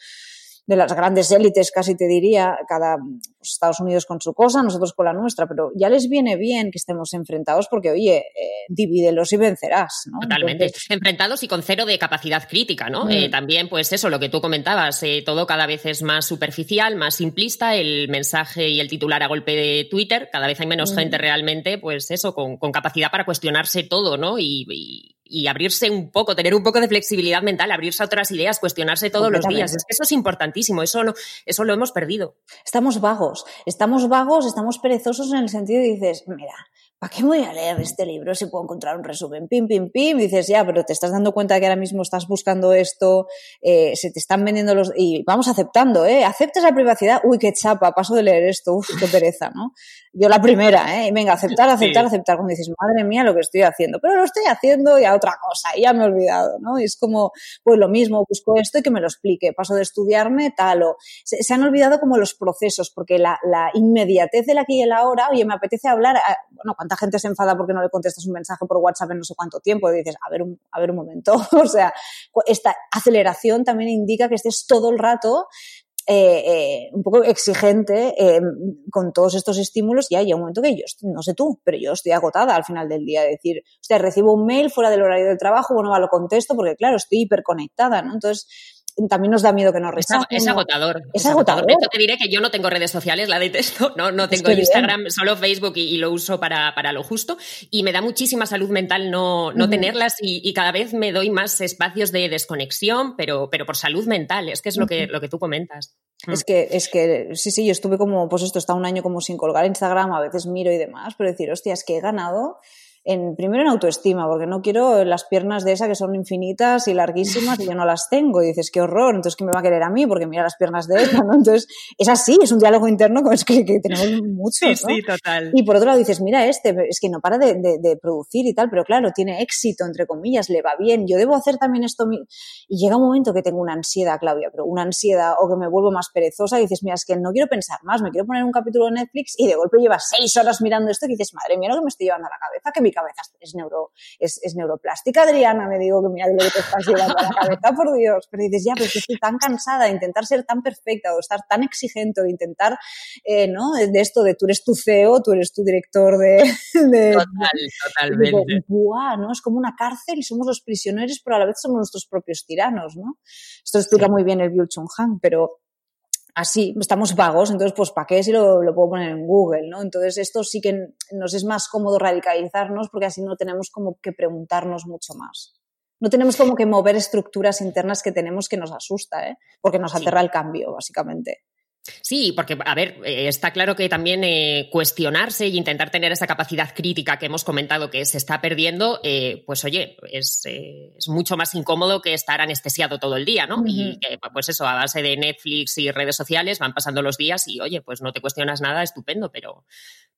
de las grandes élites, casi te diría, cada pues, Estados Unidos con su cosa, nosotros con la nuestra, pero ya les viene bien que estemos enfrentados porque, oye, eh, divídelos y vencerás, ¿no? Totalmente. Enfrentados y con cero de capacidad crítica, ¿no? Mm. Eh, también, pues eso, lo que tú comentabas, eh, todo cada vez es más superficial, más simplista, el mensaje y el titular a golpe de Twitter, cada vez hay menos mm. gente realmente, pues eso, con, capacidad para cuestionarse todo, ¿no? y y abrirse un poco, tener un poco de flexibilidad mental, abrirse a otras ideas, cuestionarse todos los días. Es que eso es importantísimo, eso, no, eso lo hemos perdido. Estamos vagos, estamos vagos, estamos perezosos en el sentido de dices, mira, ¿para qué voy a leer este libro si puedo encontrar un resumen? Pim, pim, pim. Y dices, ya, pero te estás dando cuenta que ahora mismo estás buscando esto, eh, se te están vendiendo los... Y vamos aceptando, ¿eh? Aceptas la privacidad. Uy, qué chapa, paso de leer esto. Uf, qué pereza, ¿no? Yo la primera, ¿eh? Venga, aceptar, aceptar, aceptar. Cuando dices, madre mía, lo que estoy haciendo. Pero lo estoy haciendo y a otra cosa, y ya me he olvidado, ¿no? Y es como, pues lo mismo, busco esto y que me lo explique. Paso de estudiarme tal o... Se, han olvidado como los procesos, porque la, la, inmediatez de aquí y el ahora, oye, me apetece hablar... bueno, cuánta gente se enfada porque no le contestas un mensaje por WhatsApp en no sé cuánto tiempo y dices, a ver un, a ver un momento. o sea, esta aceleración también indica que estés todo el rato eh, eh, un poco exigente eh, con todos estos estímulos y hay un momento que yo, no sé tú, pero yo estoy agotada al final del día. de decir, sea, recibo un mail fuera del horario del trabajo, bueno, va, lo contesto porque, claro, estoy hiperconectada, ¿no? Entonces, también nos da miedo que nos rechacen. Es, agotador. Es, agotador. te diré que yo no tengo redes sociales, la detesto, no, no tengo Instagram, solo Facebook y, lo uso para, para, lo justo. Y me da muchísima salud mental no, no tenerlas y, cada vez me doy más espacios de desconexión, pero, pero por salud mental, es que es lo que, lo que tú comentas. Es que, es que, sí, sí, yo estuve como, pues esto, está un año como sin colgar Instagram, a veces miro y demás, pero decir, hostia, es que he ganado en, primero en autoestima, porque no quiero las piernas de esa que son infinitas y larguísimas y yo no las tengo. Y dices, qué horror, entonces ¿qué me va a querer a mí? Porque mira las piernas de ella, ¿no? Entonces, es así, es un diálogo interno es que, que tenemos mucho. Sí, sí, total. Y por otro lado dices, mira este, es que no para de, de, producir y tal, pero claro, tiene éxito, entre comillas, le va bien, yo debo hacer también esto. Y llega un momento que tengo una ansiedad, Claudia, pero una ansiedad o que me vuelvo más perezosa y dices, mira, es que no quiero pensar más, me quiero poner un capítulo de Netflix y de golpe llevas seis horas mirando esto y dices, madre mía, lo que me estoy llevando a la cabeza, que mi cabeza es, neuro, es, es neuroplástica, Adriana, me digo que mira lo que te estás llevando a la cabeza, por Dios. Pero dices, ya, pero estoy tan cansada de intentar ser tan perfecta o estar tan exigente, de intentar, eh, ¿no? De esto de tú eres tu CEO, tú eres tu director de... Total, totalmente. ¿no? Es como una cárcel y somos los prisioneros, pero a la vez somos nuestros propios tiranos, ¿no? Esto explica muy bien el Byul Chung Han, pero así, estamos vagos, entonces pues ¿para qué si lo, lo, puedo poner en Google? ¿no? Entonces esto sí que nos es más cómodo radicalizarnos porque así no tenemos como que preguntarnos mucho más. No tenemos como que mover estructuras internas que tenemos que nos asusta, ¿eh? porque nos aterra el cambio, básicamente. Sí, porque, a ver, eh, está claro que también eh, cuestionarse e intentar tener esa capacidad crítica que hemos comentado que se está perdiendo, eh, pues oye, es, es, mucho más incómodo que estar anestesiado todo el día, ¿no? Y pues eso, a base de Netflix y redes sociales van pasando los días y, oye, pues no te cuestionas nada, estupendo, pero,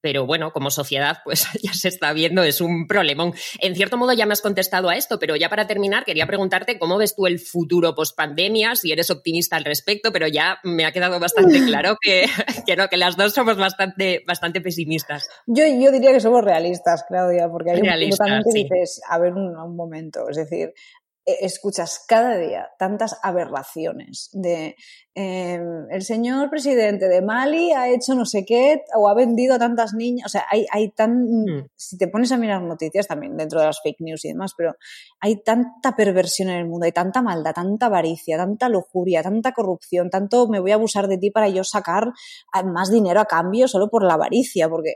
pero bueno, como sociedad, pues ya se está viendo, es un problemón. En cierto modo ya me has contestado a esto, pero ya para terminar, quería preguntarte cómo ves tú el futuro post pandemia, si eres optimista al respecto, pero ya me ha quedado bastante claro que, que no, que las dos somos bastante, bastante pesimistas. Yo, yo diría que somos realistas, Claudia, porque hay un que dices, a ver un, un momento, es decir, escuchas cada día tantas aberraciones de eh, el señor presidente de Mali ha hecho no sé qué o ha vendido a tantas niñas, o sea, hay, hay tan, mm. si te pones a mirar noticias también dentro de las fake news y demás, pero hay tanta perversión en el mundo, hay tanta maldad, tanta avaricia, tanta lujuria, tanta corrupción, tanto me voy a abusar de ti para yo sacar más dinero a cambio solo por la avaricia, porque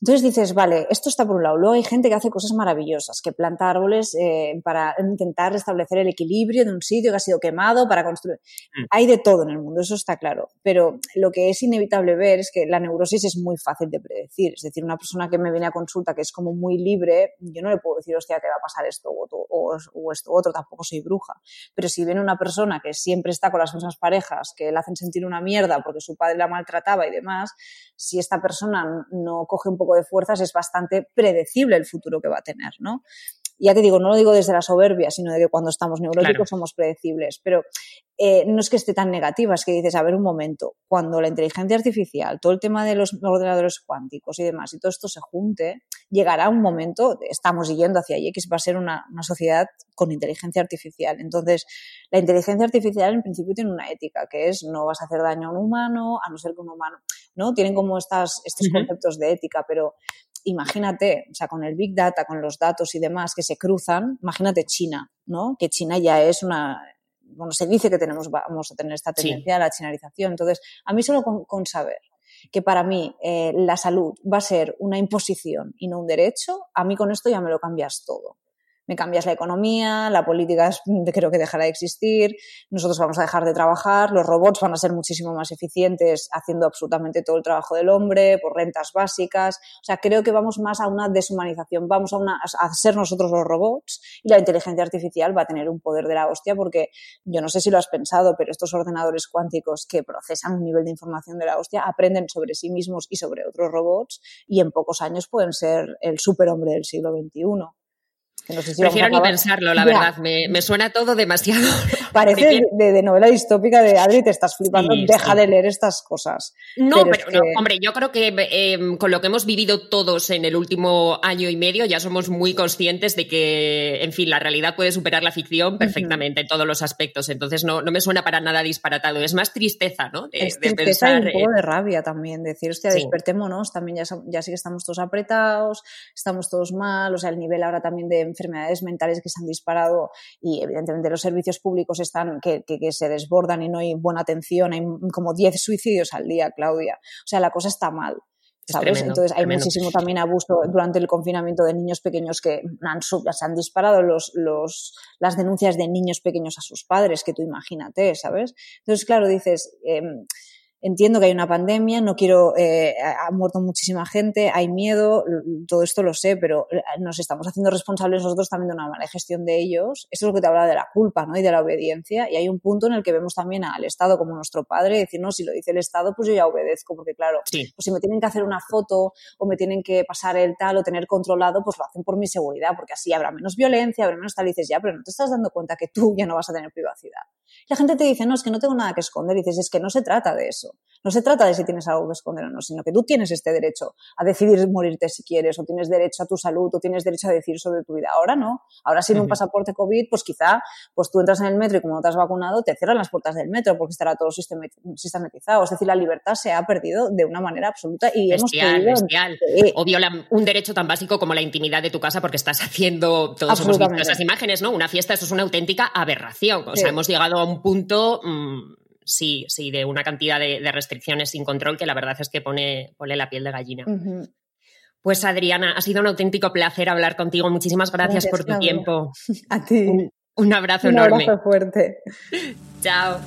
entonces dices, vale, esto está por un lado. Luego hay gente que hace cosas maravillosas, que planta árboles eh, para intentar restablecer el equilibrio de un sitio que ha sido quemado, para construir. Mm. Hay de todo en el mundo, eso está claro. Pero lo que es inevitable ver es que la neurosis es muy fácil de predecir. Es decir, una persona que me viene a consulta que es como muy libre, yo no le puedo decir, hostia, te va a pasar esto o, o, o esto otro, tampoco soy bruja. Pero si viene una persona que siempre está con las mismas parejas, que le hacen sentir una mierda porque su padre la maltrataba y demás, si esta persona no coge un poco de fuerzas, es bastante predecible el futuro que va a tener, ¿no? Ya te digo, no lo digo desde la soberbia, sino de que cuando estamos neuróticos somos predecibles, pero eh, no es que esté tan negativa, es que dices, a ver un momento, cuando la inteligencia artificial, todo el tema de los ordenadores cuánticos y demás, y todo esto se junte, llegará un momento, estamos yendo hacia allí, que va a ser una, una sociedad con inteligencia artificial. Entonces, la inteligencia artificial en principio tiene una ética, que es no vas a hacer daño a un humano, a no ser que un humano, ¿no? Tienen como estas, estos conceptos de ética, pero imagínate, o sea, con el Big Data, con los datos y demás que se cruzan, imagínate China, ¿no? Que China ya es una, bueno, se dice que tenemos, vamos a tener esta tendencia a la chinarización. Entonces, a mí solo con, saber que para mí eh, la salud va a ser una imposición y no un derecho, a mí con esto ya me lo cambias todo me cambias la economía, la política creo que dejará de existir, nosotros vamos a dejar de trabajar, los robots van a ser muchísimo más eficientes haciendo absolutamente todo el trabajo del hombre, por rentas básicas. O sea, creo que vamos más a una deshumanización, vamos a, a ser nosotros los robots y la inteligencia artificial va a tener un poder de la hostia porque yo no sé si lo has pensado, pero estos ordenadores cuánticos que procesan un nivel de información de la hostia aprenden sobre sí mismos y sobre otros robots y en pocos años pueden ser el superhombre del siglo XXI. Prefiero ni pensarlo, la verdad. Me, me, suena todo demasiado. Parece de, novela distópica de Adri, te estás flipando, deja de leer estas cosas. No, pero, no, hombre, yo creo que em, con lo que hemos vivido todos en el último año y medio ya somos muy conscientes de que, en fin, la realidad puede superar la ficción perfectamente en todos los aspectos. Entonces no, no me suena para nada disparatado. Es más tristeza, ¿no? De, es tristeza y un poco de rabia también. Decir, hostia, despertémonos, también ya, ya sí que estamos todos apretados, estamos todos mal, o sea, el nivel ahora también de enfermedades mentales que se han disparado y evidentemente los servicios públicos están que, se desbordan y no hay buena atención, hay como 10 suicidios al día, Claudia. O sea, la cosa está mal. ¿sabes? Entonces hay muchísimo también abuso durante el confinamiento de niños pequeños que han, se han disparado los, los, las denuncias de niños pequeños a sus padres, que tú imagínate, ¿sabes? Entonces, claro, dices, em, entiendo que hay una pandemia, no quiero, eh, ha muerto muchísima gente, hay miedo, todo esto lo sé, pero eh, nos estamos haciendo responsables nosotros también de una mala gestión de ellos. Eso es lo que te habla de la culpa, ¿no? Y de la obediencia. Y hay un punto en el que vemos también al Estado como nuestro padre, decir, no, si lo dice el Estado, pues yo ya obedezco, porque claro, pues si me tienen que hacer una foto o me tienen que pasar el tal o tener controlado, pues lo hacen por mi seguridad, porque así habrá menos violencia, habrá menos tal, y dices, ya, pero no te estás dando cuenta que tú ya no vas a tener privacidad. La gente te dice, no, es que no tengo nada que esconder, y dices, es que no se trata de eso. No se trata de si tienes algo que esconder o no, sino que tú tienes este derecho a decidir morirte si quieres, o tienes derecho a tu salud, o tienes derecho a decir sobre tu vida. Ahora no. Ahora sin un pasaporte COVID, pues quizá pues tú entras en el metro y como no te has vacunado, te cierran las puertas del metro porque estará todo sistematizado. Es decir, la libertad se ha perdido de una manera absoluta y hemos perdido... O viola un derecho tan básico como la intimidad de tu casa porque estás haciendo, todos hemos visto esas imágenes, ¿no? Una fiesta, eso es una auténtica aberración. O sea, hemos llegado a un punto... Mm, sí, sí, de una cantidad de, restricciones sin control que la verdad es que pone, pone la piel de gallina. Pues Adriana, ha sido un auténtico placer hablar contigo. Muchísimas gracias, por tu tiempo. A ti. Un, abrazo enorme. Un abrazo fuerte. Chao.